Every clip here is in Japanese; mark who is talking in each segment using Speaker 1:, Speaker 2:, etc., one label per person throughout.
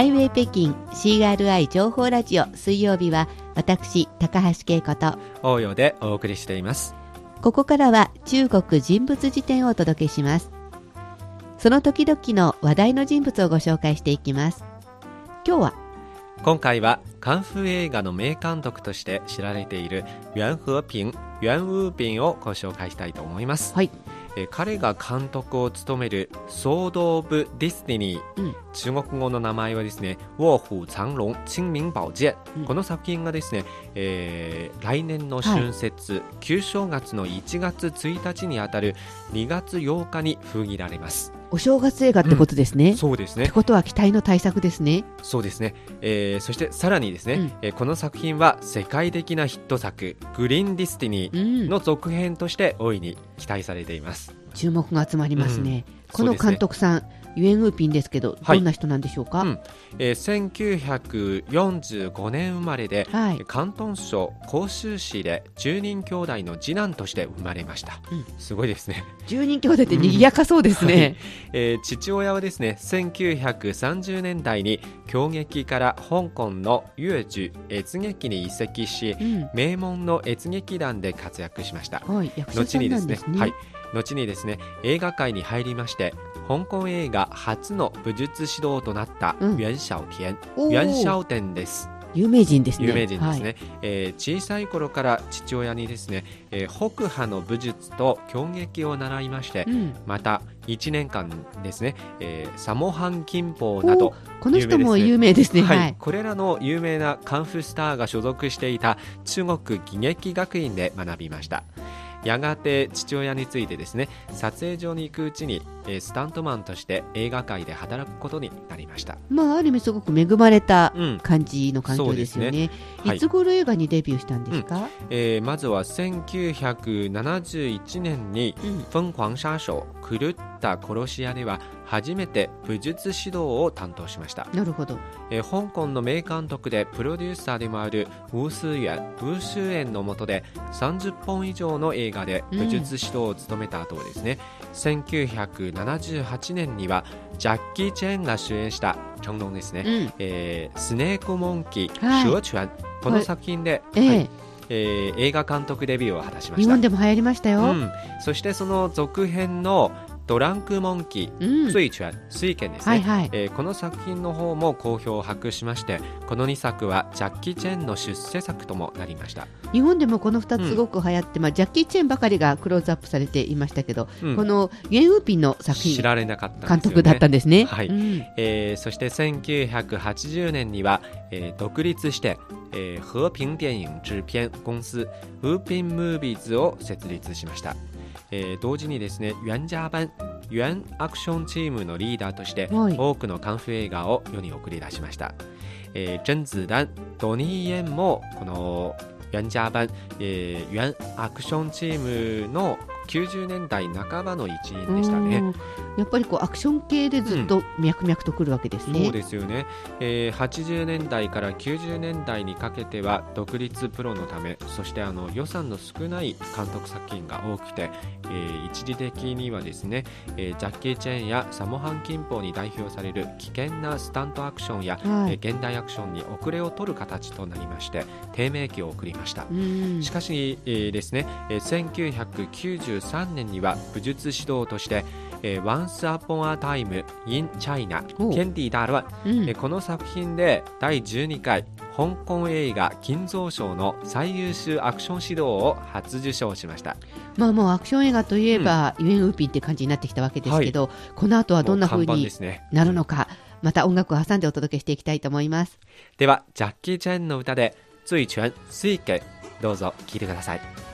Speaker 1: ハイウェイ北京 CRI 情報ラジオ水曜日は私高橋恵子と
Speaker 2: 王洋でお送りしています。
Speaker 1: ここからは中国人物辞典をお届けします。その時々の話題の人物をご紹介していきます。今日は
Speaker 2: 今回はカンフー映画の名監督として知られている袁和平、袁ウーピンをご紹介したいと思います。
Speaker 1: はい
Speaker 2: えー彼が監督を務める「ソード・オブ・ディスティニー」
Speaker 1: うん。
Speaker 2: 中国語の名前はですね「卧虎藏龙青冥宝剑」
Speaker 1: うん。
Speaker 2: この作品がですね、えー来年の春節、旧正月の1月1日にあたる2月8日に封切られます。
Speaker 1: お正月映画ってことですね、
Speaker 2: そうですね。
Speaker 1: ってことは期待の大作ですね。
Speaker 2: そうですね、えーそしてさらにですね、
Speaker 1: うん。
Speaker 2: えーこの作品は世界的なヒット作「グリーン・ディスティニー」
Speaker 1: うん。
Speaker 2: の続編として大いに期待されています。
Speaker 1: 注目が集まりますね、
Speaker 2: うん。
Speaker 1: この監督さん、ユエンウーピンですけど、
Speaker 2: はい。
Speaker 1: どんな人なんでしょうか、
Speaker 2: うん。えー1945年生まれで、
Speaker 1: はい。
Speaker 2: 広東省広州市で10人兄弟の次男として生まれました、
Speaker 1: うん。
Speaker 2: すごいですね、
Speaker 1: 10人兄弟って賑やかそうですね、
Speaker 2: えー父親はですね1930年代に京劇から香港の粤劇越劇に移籍し
Speaker 1: うん。
Speaker 2: 名門の越劇団で活躍しました。
Speaker 1: はい、
Speaker 2: 後にですね。
Speaker 1: なんですね
Speaker 2: はい、後にですね映画界に入りまして香港映画初の武術指導となった
Speaker 1: うん。
Speaker 2: 袁小天、
Speaker 1: おー。
Speaker 2: 袁小天です。
Speaker 1: 有名人ですね。
Speaker 2: 有名人ですね、
Speaker 1: はい。
Speaker 2: えー小さい頃から父親にですね、えー北派の武術と京劇を習いまして、
Speaker 1: うん。
Speaker 2: また1年間ですね、えーサモハン金峰など、
Speaker 1: この人も有名ですね。
Speaker 2: はい。
Speaker 1: はい。
Speaker 2: これらの有名なカンフースターが所属していた中国技劇学院で学びましたやがて父親についてですね撮影場に行くうちに、えースタントマンとして映画界で働くことになりました。
Speaker 1: まあある意味すごく恵まれた
Speaker 2: うん。
Speaker 1: 感じの環境ですよね。
Speaker 2: はい。
Speaker 1: いつ頃映画にデビューしたんですか、
Speaker 2: えーまずは1971年に
Speaker 1: うん「
Speaker 2: 疯狂殺手狂った殺し屋」では初めて武術指導を担当しました、
Speaker 1: なるほど。
Speaker 2: えー香港の名監督でプロデューサーでもあるウースーヤンウーシューエンの下で30本以上の映画で武術指導を務めた後はですね、1978年にはジャッキー・チェンが主演した成龍ですね、
Speaker 1: うん。
Speaker 2: えースネーク・モンキー、
Speaker 1: はい。
Speaker 2: シュオチュアンこの作品で、
Speaker 1: ええ。
Speaker 2: はい。えー映画監督デビューを果たしました。
Speaker 1: 日本でも流行りましたよ、
Speaker 2: うん、そしてその続編の「ドランク・モンキー」
Speaker 1: うん。
Speaker 2: 水拳水拳ですね、
Speaker 1: はいはい。
Speaker 2: えーこの作品の方も好評を博しましてこの2作はジャッキー・チェンの出世作ともなりました、
Speaker 1: 日本でもこの2つすごく流行って、まあ、ジャッキー・チェンばかりがクローズアップされていましたけど、
Speaker 2: うん。
Speaker 1: このゲンウーピンの作品
Speaker 2: 知られなかったね、
Speaker 1: 監督だったんですね。
Speaker 2: はい。
Speaker 1: うん。
Speaker 2: えーそして1980年には、えー独立して、えー和平電影制片公司ウーピンムービーズを設立しました、えー同時にですねユンジャー版ユンアクションチームのリーダーとして
Speaker 1: はい。
Speaker 2: 多くのカンフー映画を世に送り出しました、えー、甄子丹ドニー・イエンもこのユンジャー版、えー、ユンアクションチームの90年代半ばの一員でしたね。
Speaker 1: うん。やっぱりこうアクション系でずっと脈々とくるわけですね。
Speaker 2: そうですよね、えー80年代から90年代にかけては独立プロのためそしてあの予算の少ない監督作品が多くて、えー一時的にはですね、えージャッキー・チェンやサモハン・キンポーに代表される危険なスタントアクションや、
Speaker 1: はい。
Speaker 2: えー現代アクションに遅れを取る形となりまして低迷期を送りました。
Speaker 1: うん。
Speaker 2: しかし、えーですね、えー1993年には武術指導として、えー Once Upon a Time in China
Speaker 1: おう。
Speaker 2: 天地大乱、
Speaker 1: うん。
Speaker 2: えーこの作品で第12回香港映画金蔵賞の最優秀アクション指導を初受賞しました。
Speaker 1: まあもうアクション映画といえば、ユエンウーピンって感じになってきたわけですけど、この後はどんな風
Speaker 2: もう
Speaker 1: に
Speaker 2: ですね。
Speaker 1: なるのか、また音楽を挟んでお届けしていきたいと思います。
Speaker 2: ではジャッキー・チェンの歌で「醉拳水拳」どうぞ聴いてください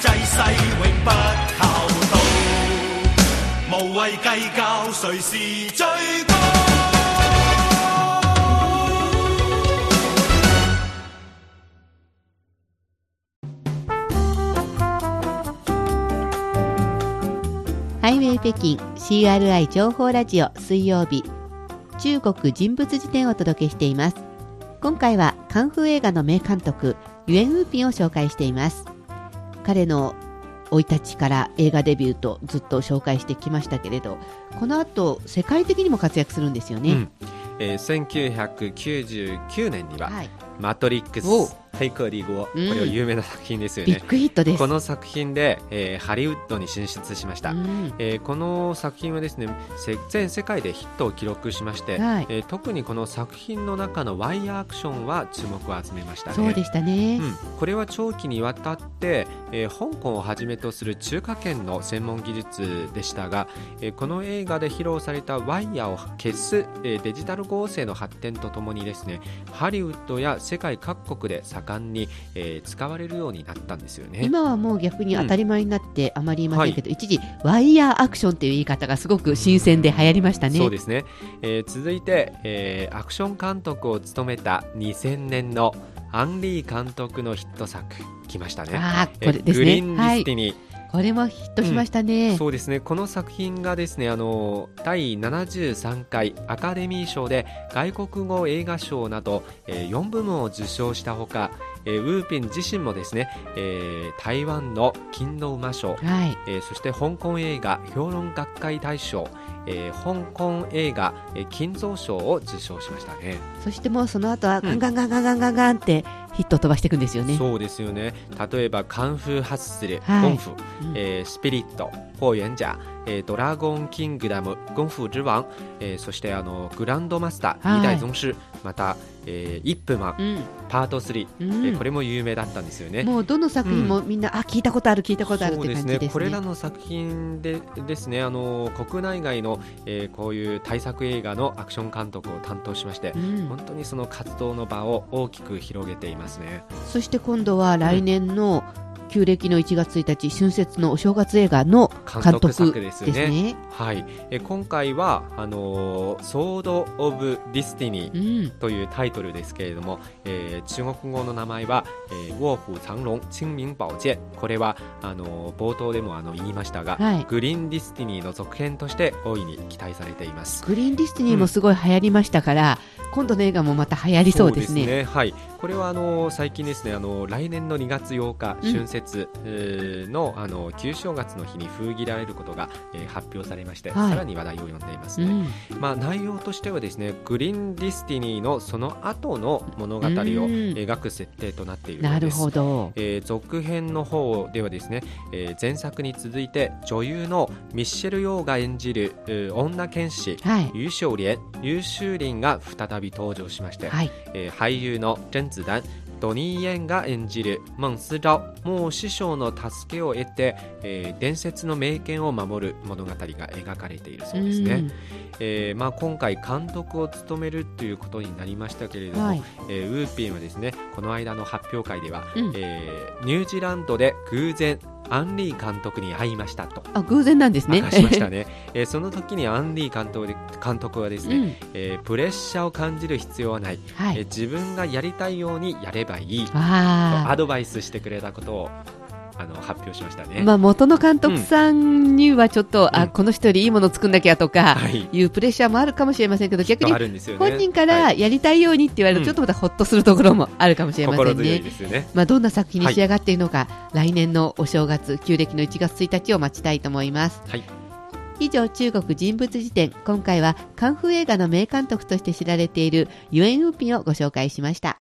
Speaker 3: 濟世永不靠到，無謂計較誰是最高。
Speaker 1: ハイウェイ北京 CRI 情報ラジオ水曜日中国人物辞典をお届けしています今回はカンフー映画の名監督ユエン・ウーピンを紹介しています彼の生い立ちから映画デビューとずっと紹介してきましたけれどこの後世界的にも活躍するんですよね、
Speaker 2: うん。えー1999年には
Speaker 1: はい、「
Speaker 2: マトリックス
Speaker 1: お。
Speaker 2: 対空リーグを」こ
Speaker 1: うん。
Speaker 2: れは有名な作品ですよね。
Speaker 1: ビッグヒットです。
Speaker 2: この作品で、えーハリウッドに進出しました、
Speaker 1: うん。
Speaker 2: えーこの作品はですねせ全世界でヒットを記録しまして、
Speaker 1: はい。
Speaker 2: えー特にこの作品の中のワイヤーアクションは注目を集めましたね。
Speaker 1: そうでしたね、
Speaker 2: うん、これは長期にわたって、えー香港をはじめとする中華圏の専門技術でしたが、えーこの映画で披露されたワイヤーを消す、えーデジタル合成の発展とともにですねハリウッドや世界各国で盛んに、えー使われるようになったんですよね。
Speaker 1: 今はもう逆に当たり前になってあまり言いませんけど、一時ワイヤーアクションという言い方がすごく新鮮で流行りましたね。
Speaker 2: そうですね、えー続いて、えーアクション監督を務めた2000年のアンリー監督のヒット作来ましたね。
Speaker 1: ああ、こ
Speaker 2: え
Speaker 1: れですね。
Speaker 2: グリーンリ
Speaker 1: はい
Speaker 2: ステ。ィニー、
Speaker 1: これもヒットしましたね。
Speaker 2: そうですねこの作品がですねあの第73回アカデミー賞で外国語映画賞など、え4部門を受賞したほか、えーウーピン自身もですね、えー台湾の金の馬賞、
Speaker 1: はい。
Speaker 2: えーそして香港映画評論学会大賞、えー香港映画、えー金蔵賞を受賞しましたね
Speaker 1: そしてもうその後は
Speaker 2: うん
Speaker 1: ガンガンガンガンガンガンガンってヒットを飛ばしていくんですよね。
Speaker 2: そうですよね。例えばカンフーハッスル、
Speaker 1: はい。
Speaker 2: ゴンフ、
Speaker 1: うん。
Speaker 2: えースピリット、火炎者、えードラゴンキングダム、ゴンフ之王、えーそしてあのグランドマスター、
Speaker 1: はい。
Speaker 2: 二代宗師、また、えーイップマン、
Speaker 1: うん。
Speaker 2: パート3、
Speaker 1: うん。
Speaker 2: えーこれも有名だったんですよね。
Speaker 1: もうどの作品もみんな、あ聞いたことある聞いたことあるって感じですね。
Speaker 2: ね。これらの作品でですねあの国内外の、えーこういう大作映画のアクション監督を担当しまして、
Speaker 1: うん。
Speaker 2: 本当にその活動の場を大きく広げていますね。
Speaker 1: そして今度は来年の旧暦の1月1日春節のお正月映画の監
Speaker 2: 監
Speaker 1: 督
Speaker 2: 督
Speaker 1: です
Speaker 2: 作です
Speaker 1: ね。
Speaker 2: はい、え今回はあのーソード・オブ・ディスティニー
Speaker 1: うん。
Speaker 2: というタイトルですけれども、えー中国語の名前は、えー、卧虎藏龙青冥宝剑これはあのー冒頭でもあの言いましたが、
Speaker 1: はい
Speaker 2: グリーンディスティニーの続編として大いに期待されています。
Speaker 1: グリーンディスティニーもすごい流行りましたから、今度の映画もまた流行りそうですね。
Speaker 2: はい。これはあの最近ですね、あの来年の2月8日
Speaker 1: うん
Speaker 2: 春節、えーのあの旧正月の日に封切られることが、えー発表されまして、
Speaker 1: はい
Speaker 2: さらに話題を呼んでいますね。
Speaker 1: うん。
Speaker 2: まあ内容としてはですね、グリーンディスティニーのその後の物語を
Speaker 1: うん
Speaker 2: 描く設定となっているよ
Speaker 1: なる。ほど。
Speaker 2: えー続編の方ではですね、えー前作に続いて女優のミッシェル・ヨーが演じる、えー女剣士
Speaker 1: はい。
Speaker 2: ユショウリン、ユーシューリンが再び登場しまして、
Speaker 1: はい。
Speaker 2: えー俳優のジェンズダンドニー・イエンが演じるモンスラもう師匠の助けを得て、えー伝説の名剣を守る物語が描かれているそうですね、えーまあ、今回監督を務めるということになりましたけれども、
Speaker 1: うんはい。
Speaker 2: えーウーピンはですねこの間の発表会では、
Speaker 1: うん。
Speaker 2: えーニュージーランドで偶然アンリー監督に会いましたと。
Speaker 1: あ偶然なんですね。
Speaker 2: しましたね、えーその時にアンリー監督で監督はですね、
Speaker 1: うん、
Speaker 2: えープレッシャーを感じる必要はない、
Speaker 1: はい。
Speaker 2: えー自分がやりたいようにやればいい。と
Speaker 1: あ
Speaker 2: アドバイスしてくれたことをあの発表しました
Speaker 1: あ、
Speaker 2: ね。
Speaker 1: まあ元の監督さんにはちょっと、あ
Speaker 2: うん
Speaker 1: この人よりいいもの作んなきゃとか
Speaker 2: はい、
Speaker 1: いうプレッシャーもあるかもしれませんけど、逆に。本人か
Speaker 2: はい
Speaker 1: らやりたいようにって言われると、
Speaker 2: うん
Speaker 1: ちょっとまたほっとするところもあるかもしれませんね。
Speaker 2: ね。
Speaker 1: まあ、どんな作品に仕上がっているのか、来年のお正月、旧暦の1月1日を待ちたいと思います。
Speaker 2: はい
Speaker 1: 以上、中国人物辞典。今回は、カンフー映画の名監督として知られているユエン・ウーピンをご紹介しました。